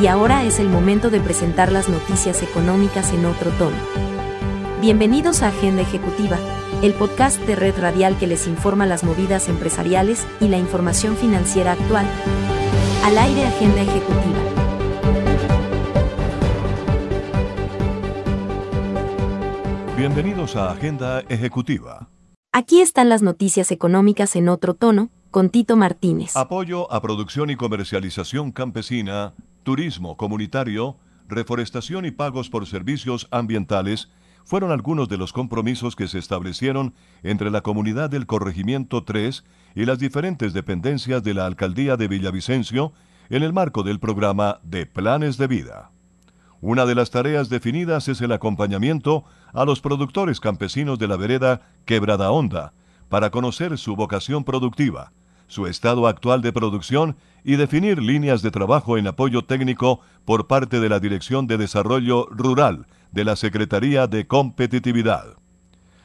Y ahora es el momento de presentar las noticias económicas en otro tono. Bienvenidos a Agenda Ejecutiva, el podcast de Red Radial que les informa las movidas empresariales y la información financiera actual. Al aire Agenda Ejecutiva. Bienvenidos a Agenda Ejecutiva. Aquí están las noticias económicas en otro tono, con Tito Martínez. Apoyo a producción y comercialización campesina, turismo comunitario, reforestación y pagos por servicios ambientales fueron algunos de los compromisos que se establecieron entre la comunidad del Corregimiento 3 y las diferentes dependencias de la Alcaldía de Villavicencio en el marco del programa de Planes de Vida. Una de las tareas definidas es el acompañamiento a los productores campesinos de la vereda Quebrada Honda para conocer su vocación productiva, su estado actual de producción y definir líneas de trabajo en apoyo técnico por parte de la Dirección de Desarrollo Rural de la Secretaría de Competitividad.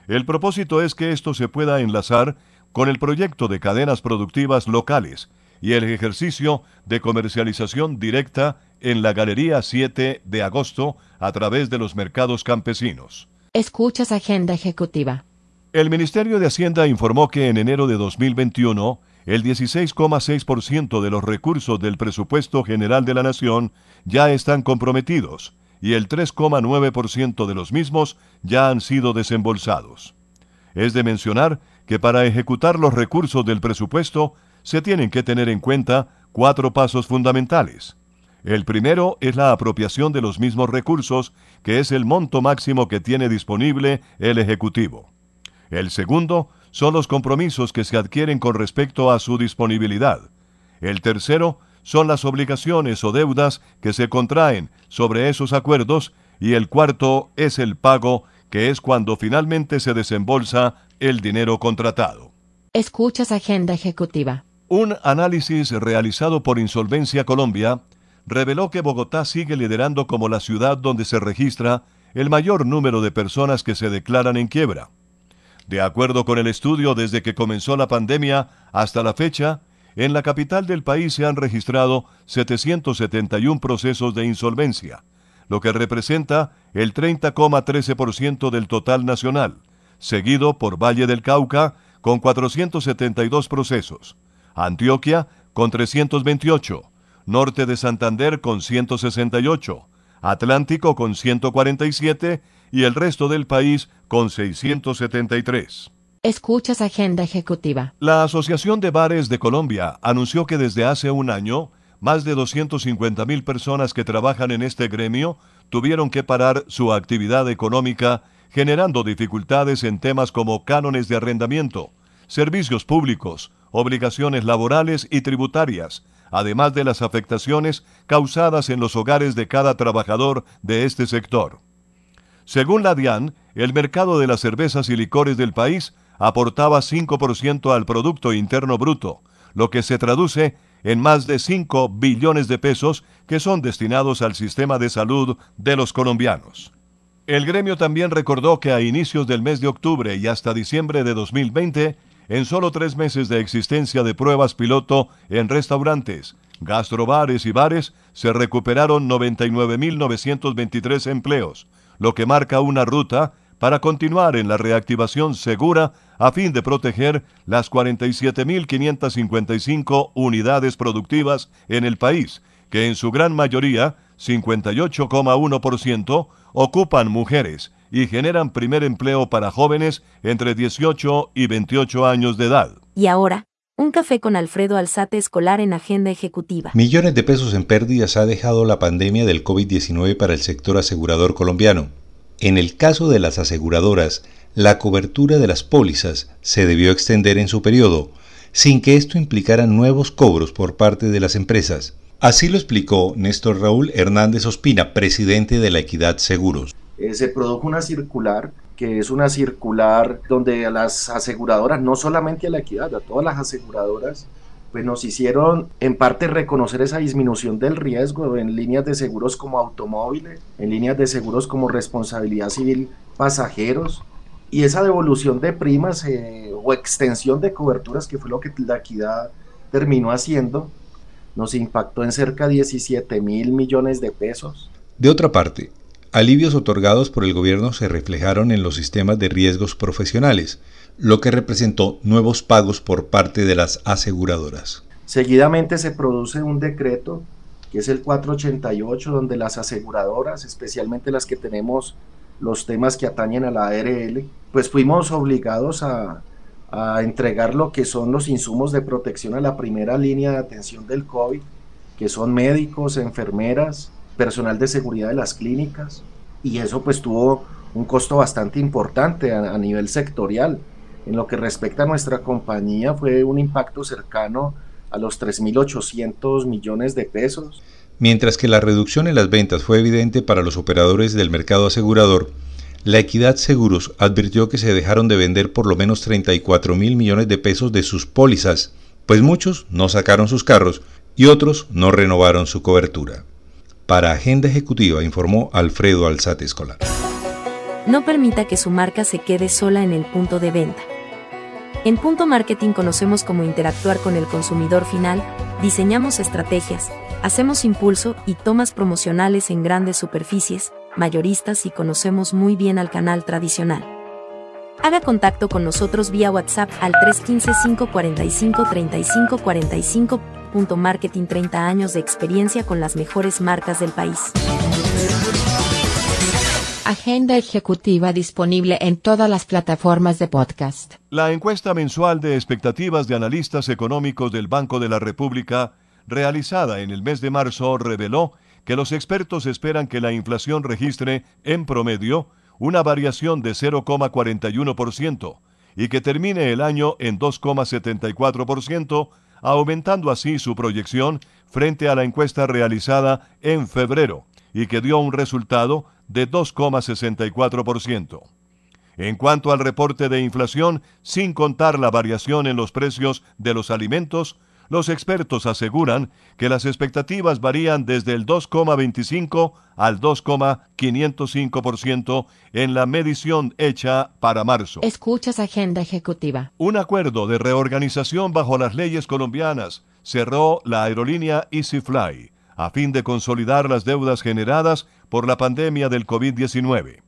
El propósito es que esto se pueda enlazar con el proyecto de cadenas productivas locales y el ejercicio de comercialización directa en la Galería 7 de agosto a través de los mercados campesinos. Escuchas Agenda Ejecutiva. El Ministerio de Hacienda informó que en enero de 2021 el 16,6% de los recursos del presupuesto general de la Nación ya están comprometidos y el 3,9% de los mismos ya han sido desembolsados. Es de mencionar que para ejecutar los recursos del presupuesto se tienen que tener en cuenta cuatro pasos fundamentales. El primero es la apropiación de los mismos recursos, que es el monto máximo que tiene disponible el Ejecutivo. El segundo son los compromisos que se adquieren con respecto a su disponibilidad. El tercero son las obligaciones o deudas que se contraen sobre esos acuerdos y el cuarto es el pago, que es cuando finalmente se desembolsa el dinero contratado. Escuchas Agenda Ejecutiva. Un análisis realizado por Insolvencia Colombia reveló que Bogotá sigue liderando como la ciudad donde se registra el mayor número de personas que se declaran en quiebra. De acuerdo con el estudio, desde que comenzó la pandemia hasta la fecha, en la capital del país se han registrado 771 procesos de insolvencia, lo que representa el 30,13% del total nacional, seguido por Valle del Cauca con 472 procesos, Antioquia con 328, Norte de Santander con 168, Atlántico con 147 y el resto del país con 673. Escuchas Agenda Ejecutiva. La Asociación de Bares de Colombia anunció que desde hace un año, más de 250 mil personas que trabajan en este gremio tuvieron que parar su actividad económica, generando dificultades en temas como cánones de arrendamiento, servicios públicos, obligaciones laborales y tributarias, además de las afectaciones causadas en los hogares de cada trabajador de este sector. Según la DIAN, el mercado de las cervezas y licores del país aportaba 5% al Producto Interno Bruto, lo que se traduce en más de 5 billones de pesos que son destinados al sistema de salud de los colombianos. El gremio también recordó que a inicios del mes de octubre y hasta diciembre de 2020, en solo tres meses de existencia de pruebas piloto en restaurantes, gastrobares y bares, se recuperaron 99.923 empleos, lo que marca una ruta para continuar en la reactivación segura a fin de proteger las 47.555 unidades productivas en el país, que en su gran mayoría, 58,1%, ocupan mujeres y generan primer empleo para jóvenes entre 18 y 28 años de edad. Y ahora, un café con Alfredo Alzate escolar en agenda ejecutiva. Millones de pesos en pérdidas ha dejado la pandemia del COVID-19 para el sector asegurador colombiano. En el caso de las aseguradoras, la cobertura de las pólizas se debió extender en su periodo, sin que esto implicara nuevos cobros por parte de las empresas. Así lo explicó Néstor Raúl Hernández Ospina, presidente de la Equidad Seguros. Eh, se produjo una circular que es una circular donde a las aseguradoras, no solamente a la equidad, a todas las aseguradoras, pues nos hicieron en parte reconocer esa disminución del riesgo en líneas de seguros como automóviles, en líneas de seguros como responsabilidad civil pasajeros y esa devolución de primas eh, o extensión de coberturas que fue lo que la equidad terminó haciendo, nos impactó en cerca de 17 mil millones de pesos. De otra parte, alivios otorgados por el gobierno se reflejaron en los sistemas de riesgos profesionales, lo que representó nuevos pagos por parte de las aseguradoras. Seguidamente se produce un decreto, que es el 488, donde las aseguradoras, especialmente las que tenemos los temas que atañen a la ARL, pues fuimos obligados a, a entregar lo que son los insumos de protección a la primera línea de atención del COVID, que son médicos, enfermeras, personal de seguridad de las clínicas, y eso pues tuvo un costo bastante importante a, a nivel sectorial. En lo que respecta a nuestra compañía fue un impacto cercano a los 3.800 millones de pesos. Mientras que la reducción en las ventas fue evidente para los operadores del mercado asegurador, la Equidad Seguros advirtió que se dejaron de vender por lo menos 34 mil millones de pesos de sus pólizas, pues muchos no sacaron sus carros y otros no renovaron su cobertura. Para Agenda Ejecutiva informó Alfredo Alzate Escolar. No permita que su marca se quede sola en el punto de venta. En Punto Marketing conocemos cómo interactuar con el consumidor final, diseñamos estrategias, hacemos impulso y tomas promocionales en grandes superficies, mayoristas y conocemos muy bien al canal tradicional. Haga contacto con nosotros vía WhatsApp al 315-545-3545. Punto Marketing 30 años de experiencia con las mejores marcas del país. Agenda ejecutiva disponible en todas las plataformas de podcast. La encuesta mensual de expectativas de analistas económicos del Banco de la República, realizada en el mes de marzo, reveló que los expertos esperan que la inflación registre, en promedio, una variación de 0,41% y que termine el año en 2,74%, aumentando así su proyección frente a la encuesta realizada en febrero y que dio un resultado de 2,64%. En cuanto al reporte de inflación, sin contar la variación en los precios de los alimentos, los expertos aseguran que las expectativas varían desde el 2,25 al 2,505% en la medición hecha para marzo. Escuchas Agenda Ejecutiva. Un acuerdo de reorganización bajo las leyes colombianas cerró la aerolínea EasyFly a fin de consolidar las deudas generadas por la pandemia del COVID-19.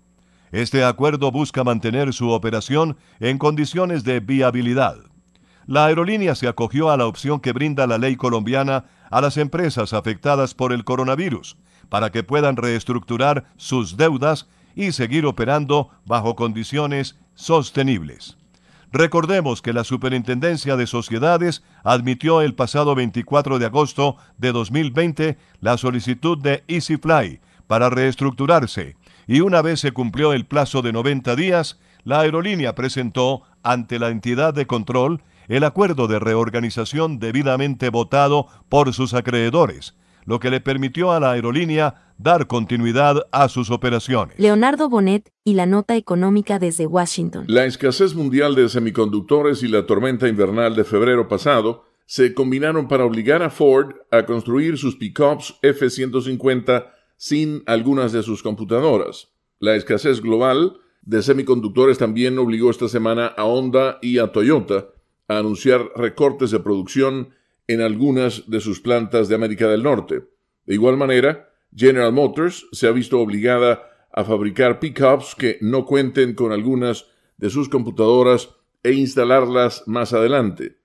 Este acuerdo busca mantener su operación en condiciones de viabilidad. La aerolínea se acogió a la opción que brinda la ley colombiana a las empresas afectadas por el coronavirus, para que puedan reestructurar sus deudas y seguir operando bajo condiciones sostenibles. Recordemos que la Superintendencia de Sociedades admitió el pasado 24 de agosto de 2020 la solicitud de EasyFly para reestructurarse y una vez se cumplió el plazo de 90 días, la aerolínea presentó ante la entidad de control el acuerdo de reorganización debidamente votado por sus acreedores, lo que le permitió a la aerolínea dar continuidad a sus operaciones. Leonardo Bonet y la nota económica desde Washington. La escasez mundial de semiconductores y la tormenta invernal de febrero pasado se combinaron para obligar a Ford a construir sus pickups F-150 sin algunas de sus computadoras. La escasez global de semiconductores también obligó esta semana a Honda y a Toyota a anunciar recortes de producción en algunas de sus plantas de América del Norte. De igual manera, General Motors se ha visto obligada a fabricar pickups que no cuenten con algunas de sus computadoras e instalarlas más adelante.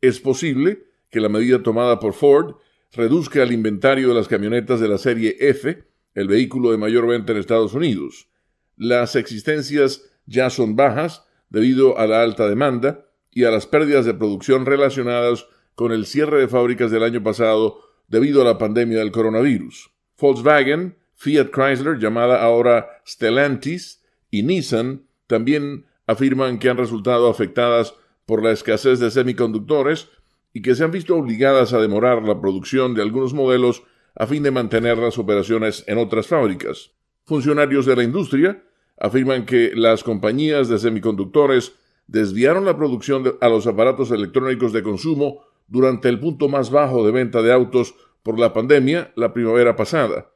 Es posible que la medida tomada por Ford reduzca el inventario de las camionetas de la serie F, el vehículo de mayor venta en Estados Unidos. Las existencias ya son bajas debido a la alta demanda y a las pérdidas de producción relacionadas con el cierre de fábricas del año pasado debido a la pandemia del coronavirus. Volkswagen, Fiat Chrysler, llamada ahora Stellantis, y Nissan también afirman que han resultado afectadas por la escasez de semiconductores y que se han visto obligadas a demorar la producción de algunos modelos a fin de mantener las operaciones en otras fábricas. Funcionarios de la industria afirman que las compañías de semiconductores desviaron la producción a los aparatos electrónicos de consumo durante el punto más bajo de venta de autos por la pandemia la primavera pasada.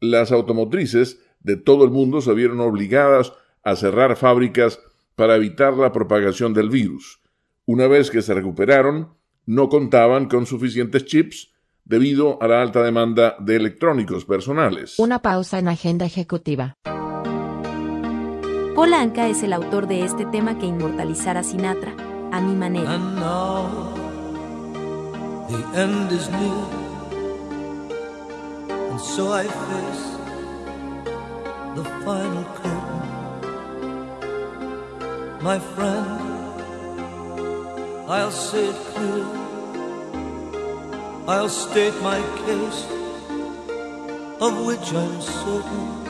Las automotrices de todo el mundo se vieron obligadas a cerrar fábricas para evitar la propagación del virus. Una vez que se recuperaron, no contaban con suficientes chips debido a la alta demanda de electrónicos personales. Una pausa en agenda ejecutiva. Polanca es el autor de este tema que inmortalizará Sinatra, a mi manera. And now the end is near, and so I face the final curtain. My friend, I'll say it clear. I'll state my case, of which I'm certain.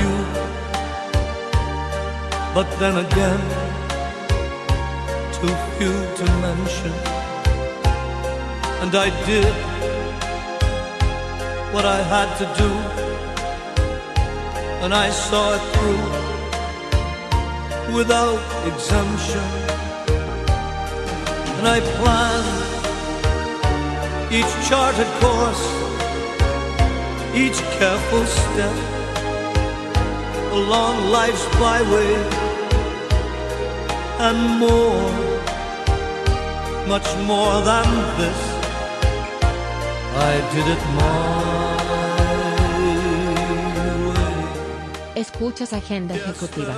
but then again, too few to mention. And I did what I had to do, and I saw it through without exemption. And I planned each charted course, each careful step along life's byway, and more, much more than this. I did it my way. Escuchas agenda ejecutiva.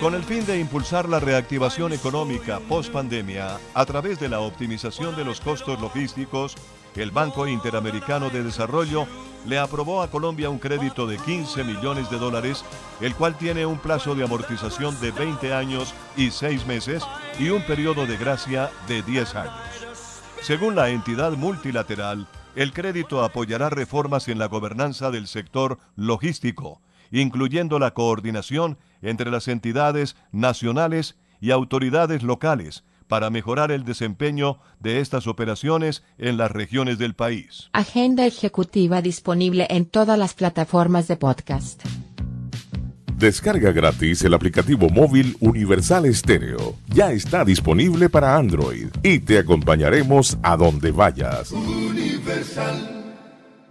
Con el fin de impulsar la reactivación económica post-pandemia a través de la optimización de los costos logísticos, el Banco Interamericano de Desarrollo le aprobó a Colombia un crédito de 15 millones de dólares, el cual tiene un plazo de amortización de 20 años y 6 meses y un periodo de gracia de 10 años. Según la entidad multilateral, el crédito apoyará reformas en la gobernanza del sector logístico, incluyendo la coordinación entre las entidades nacionales y autoridades locales para mejorar el desempeño de estas operaciones en las regiones del país. Agenda ejecutiva disponible en todas las plataformas de podcast. Descarga gratis el aplicativo móvil Universal Stereo. Ya está disponible para Android y te acompañaremos a donde vayas.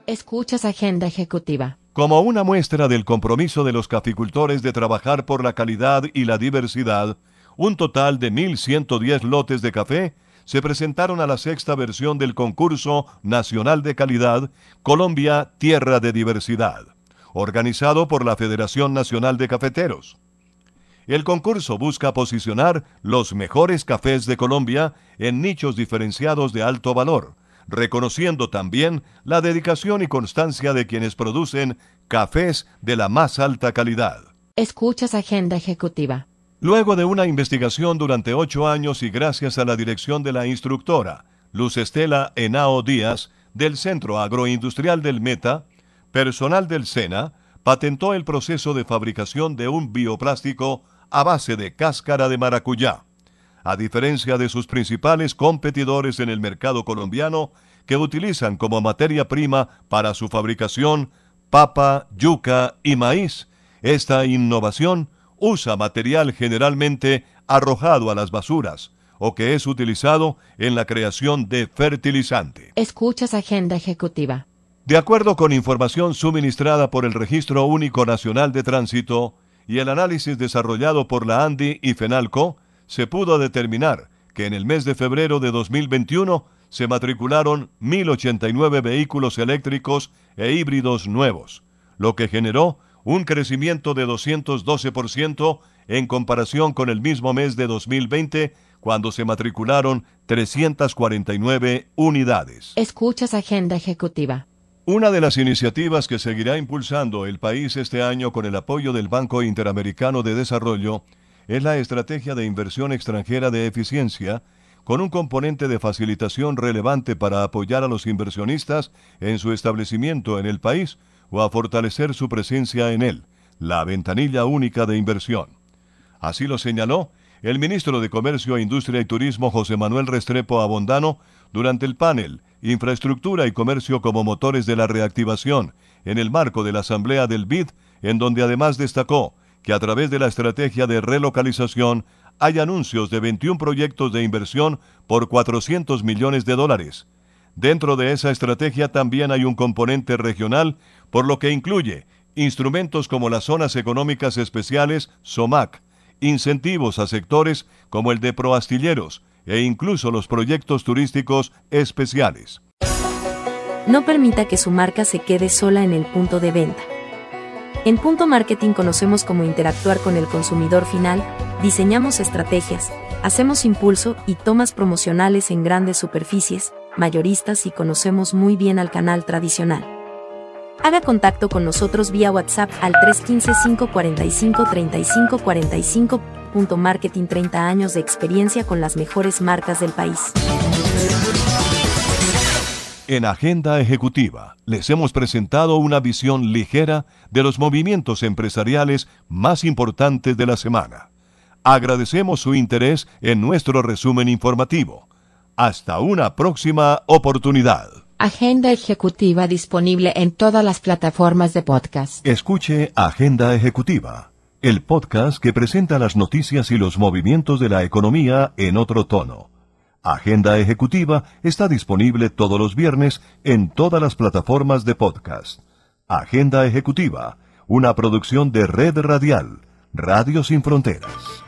Escuchas agenda ejecutiva. Como una muestra del compromiso de los caficultores de trabajar por la calidad y la diversidad, un total de 1.110 lotes de café se presentaron a la sexta versión del concurso nacional de calidad Colombia Tierra de Diversidad, organizado por la Federación Nacional de Cafeteros. El concurso busca posicionar los mejores cafés de Colombia en nichos diferenciados de alto valor, reconociendo también la dedicación y constancia de quienes producen cafés de la más alta calidad. Escuchas agenda ejecutiva. Luego de una investigación durante ocho años y gracias a la dirección de la instructora Luz Estela Henao Díaz del Centro Agroindustrial del Meta, personal del SENA patentó el proceso de fabricación de un bioplástico a base de cáscara de maracuyá. A diferencia de sus principales competidores en el mercado colombiano, que utilizan como materia prima para su fabricación papa, yuca y maíz, esta innovación usa material generalmente arrojado a las basuras o que es utilizado en la creación de fertilizante. Escuchas agenda ejecutiva. De acuerdo con información suministrada por el Registro Único Nacional de Tránsito y el análisis desarrollado por la ANDI y FENALCO, se pudo determinar que en el mes de febrero de 2021 se matricularon 1.089 vehículos eléctricos e híbridos nuevos, lo que generó un crecimiento de 212% en comparación con el mismo mes de 2020, cuando se matricularon 349 unidades. Escuchas agenda ejecutiva. Una de las iniciativas que seguirá impulsando el país este año con el apoyo del Banco Interamericano de Desarrollo es la estrategia de inversión extranjera de eficiencia, con un componente de facilitación relevante para apoyar a los inversionistas en su establecimiento en el país o a fortalecer su presencia en él, la ventanilla única de inversión. Así lo señaló el ministro de Comercio, Industria y Turismo José Manuel Restrepo Abondano durante el panel infraestructura y comercio como motores de la reactivación, en el marco de la Asamblea del BID, en donde además destacó que a través de la estrategia de relocalización hay anuncios de 21 proyectos de inversión por 400 millones de dólares. Dentro de esa estrategia también hay un componente regional, por lo que incluye instrumentos como las zonas económicas especiales, SOMAC, incentivos a sectores como el de proastilleros e incluso los proyectos turísticos especiales. No permita que su marca se quede sola en el punto de venta. En Punto Marketing conocemos cómo interactuar con el consumidor final, diseñamos estrategias, hacemos impulso y tomas promocionales en grandes superficies, mayoristas y conocemos muy bien al canal tradicional. Haga contacto con nosotros vía WhatsApp al 315-545-3545. Punto Marketing 30 años de experiencia con las mejores marcas del país. En Agenda Ejecutiva les hemos presentado una visión ligera de los movimientos empresariales más importantes de la semana. Agradecemos su interés en nuestro resumen informativo. Hasta una próxima oportunidad. Agenda Ejecutiva disponible en todas las plataformas de podcast. Escuche Agenda Ejecutiva, el podcast que presenta las noticias y los movimientos de la economía en otro tono. Agenda Ejecutiva está disponible todos los viernes en todas las plataformas de podcast. Agenda Ejecutiva, una producción de Red Radial, Radio Sin Fronteras.